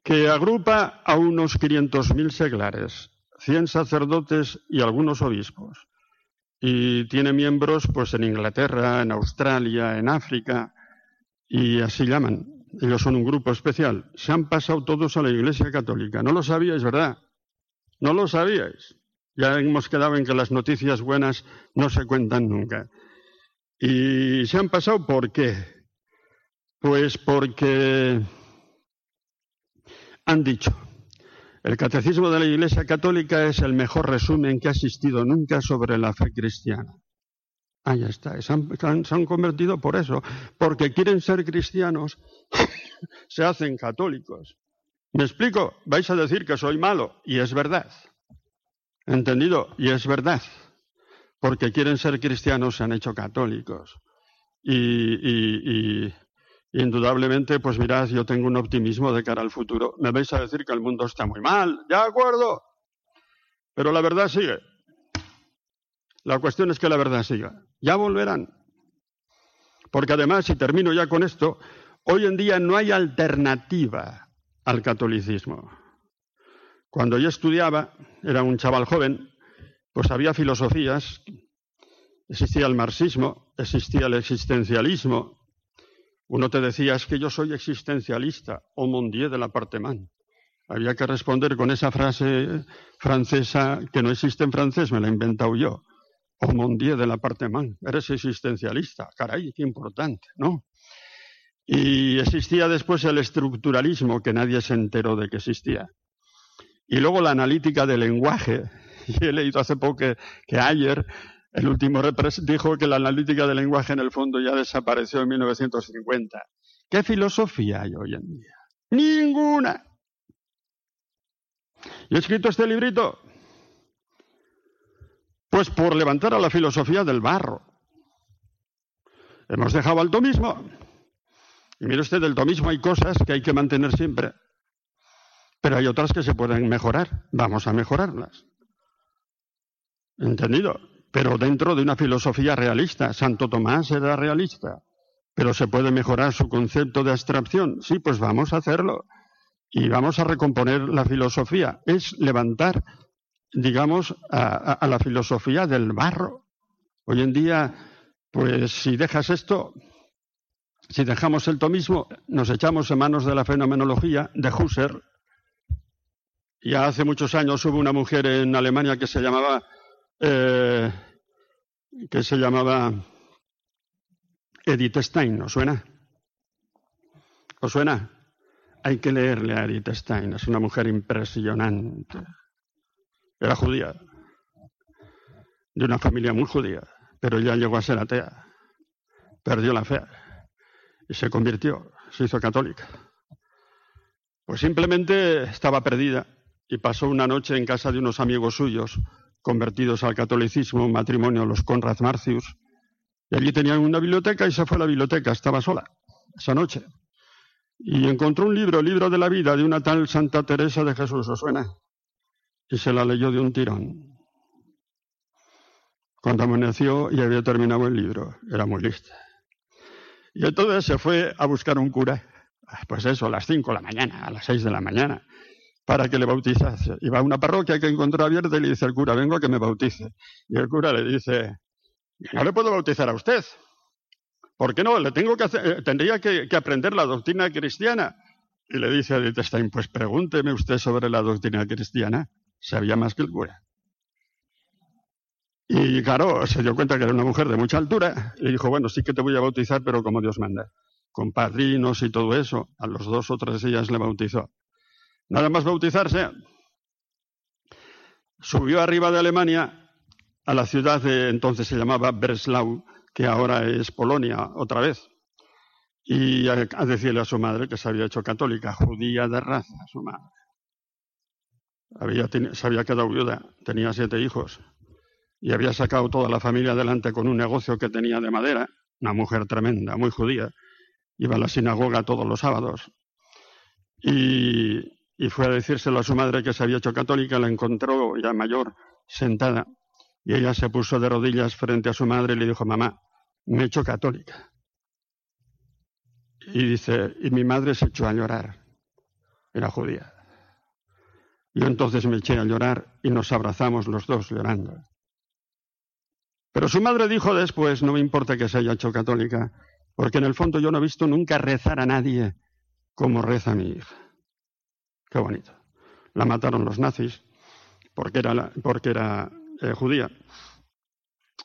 que agrupa a unos 500.000 seglares, 100 sacerdotes y algunos obispos. Y tiene miembros pues en Inglaterra, en Australia, en África, y así llaman. Ellos son un grupo especial. Se han pasado todos a la Iglesia Católica. No lo sabíais, ¿verdad? No lo sabíais. Ya hemos quedado en que las noticias buenas no se cuentan nunca. Y se han pasado ¿por qué? Pues porque han dicho, el catecismo de la Iglesia Católica es el mejor resumen que ha existido nunca sobre la fe cristiana. Ahí está, se han, convertido por eso, porque quieren ser cristianos, se hacen católicos. ¿Me explico? Vais a decir que soy malo, y es verdad. ¿Entendido? Y es verdad. Porque quieren ser cristianos, se han hecho católicos. Y, indudablemente, pues mirad, yo tengo un optimismo de cara al futuro. Me vais a decir que el mundo está muy mal, de acuerdo. Pero la verdad sigue. La cuestión es que la verdad siga. Ya volverán. Porque además, si termino ya con esto, hoy en día no hay alternativa al catolicismo. Cuando yo estudiaba, era un chaval joven, pues había filosofías Existía el marxismo, existía el existencialismo. Uno te decía, es que yo soy existencialista, o mondier de la man. Había que responder con esa frase francesa que no existe en francés, me la he inventado yo. O mondier de la man. Eres existencialista. Caray, qué importante, ¿no? Y existía después el estructuralismo, que nadie se enteró de que existía. Y luego la analítica del lenguaje. Y he leído hace poco que, ayer el último dijo que la analítica del lenguaje en el fondo ya desapareció en 1950. ¿Qué filosofía hay hoy en día? Ninguna. Y he escrito este librito, pues por levantar a la filosofía del barro. Hemos dejado al tomismo. Y mire usted, del tomismo hay cosas que hay que mantener siempre, pero hay otras que se pueden mejorar. Vamos a mejorarlas. ¿Entendido? Pero dentro de una filosofía realista. Santo Tomás era realista, pero se puede mejorar su concepto de abstracción. Sí, pues vamos a hacerlo y vamos a recomponer la filosofía. Es levantar, digamos, a, la filosofía del barro. Hoy en día, pues si dejas esto, si dejamos el tomismo, nos echamos en manos de la fenomenología de Husserl. Ya hace muchos años hubo una mujer en Alemania que se llamaba, eh, que se llamaba Edith Stein, ¿os suena? ¿Os suena? Hay que leerle a Edith Stein, es una mujer impresionante. Era judía, de una familia muy judía, pero ya llegó a ser atea. Perdió la fe. Y se convirtió, se hizo católica. Pues simplemente estaba perdida. Y pasó una noche en casa de unos amigos suyos convertidos al catolicismo, un matrimonio, los Conrad Marcius, y allí tenían una biblioteca y se fue a la biblioteca, estaba sola esa noche. Y encontró un libro, el libro de la vida, de una tal Santa Teresa de Jesús, ¿os suena? Y se la leyó de un tirón. Cuando amaneció y había terminado el libro, era muy lista. Y entonces se fue a buscar un cura, pues eso, a las cinco de la mañana, a las seis de la mañana, para que le bautizase. Y va a una parroquia que encontró abierta y le dice al cura, vengo a que me bautice. Y el cura le dice, no le puedo bautizar a usted, ¿Por qué no? Le tengo que eh, tendría que, aprender la doctrina cristiana. Y le dice a Edith Stein, pues pregúnteme usted sobre la doctrina cristiana. Sabía más que el cura. Y claro, se dio cuenta que era una mujer de mucha altura y dijo, bueno, sí que te voy a bautizar, pero como Dios manda. Con padrinos y todo eso. A los dos o tres días le bautizó. Nada más bautizarse, subió arriba de Alemania a la ciudad de entonces se llamaba Breslau, que ahora es Polonia otra vez, y a, decirle a su madre que se había hecho católica, judía de raza, su madre. Había, se había quedado viuda, tenía siete hijos y había sacado toda la familia adelante con un negocio que tenía de madera, una mujer tremenda, muy judía. Iba a la sinagoga todos los sábados. Y, y fue a decírselo a su madre que se había hecho católica, la encontró ya mayor, sentada, y ella se puso de rodillas frente a su madre y le dijo, mamá, me he hecho católica. Y dice, y mi madre se echó a llorar. Era judía. Yo entonces me eché a llorar y nos abrazamos los dos llorando. Pero su madre dijo después, no me importa que se haya hecho católica, porque en el fondo yo no he visto nunca rezar a nadie como reza mi hija. Qué bonito. La mataron los nazis porque era, porque era eh, judía.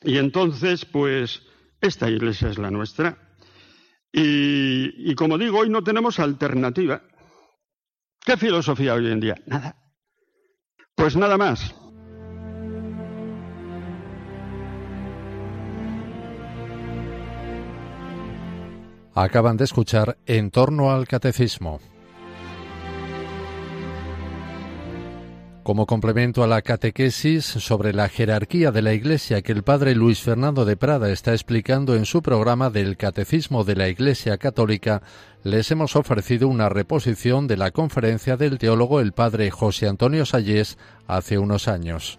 Y entonces, pues, esta iglesia es la nuestra. Y, y como digo, hoy no tenemos alternativa. ¿Qué filosofía hoy en día? Nada. Pues nada más. Acaban de escuchar En torno al catecismo. Como complemento a la catequesis sobre la jerarquía de la Iglesia que el padre Luis Fernando de Prada está explicando en su programa del Catecismo de la Iglesia Católica, les hemos ofrecido una reposición de la conferencia del teólogo el padre José Antonio Sayés hace unos años.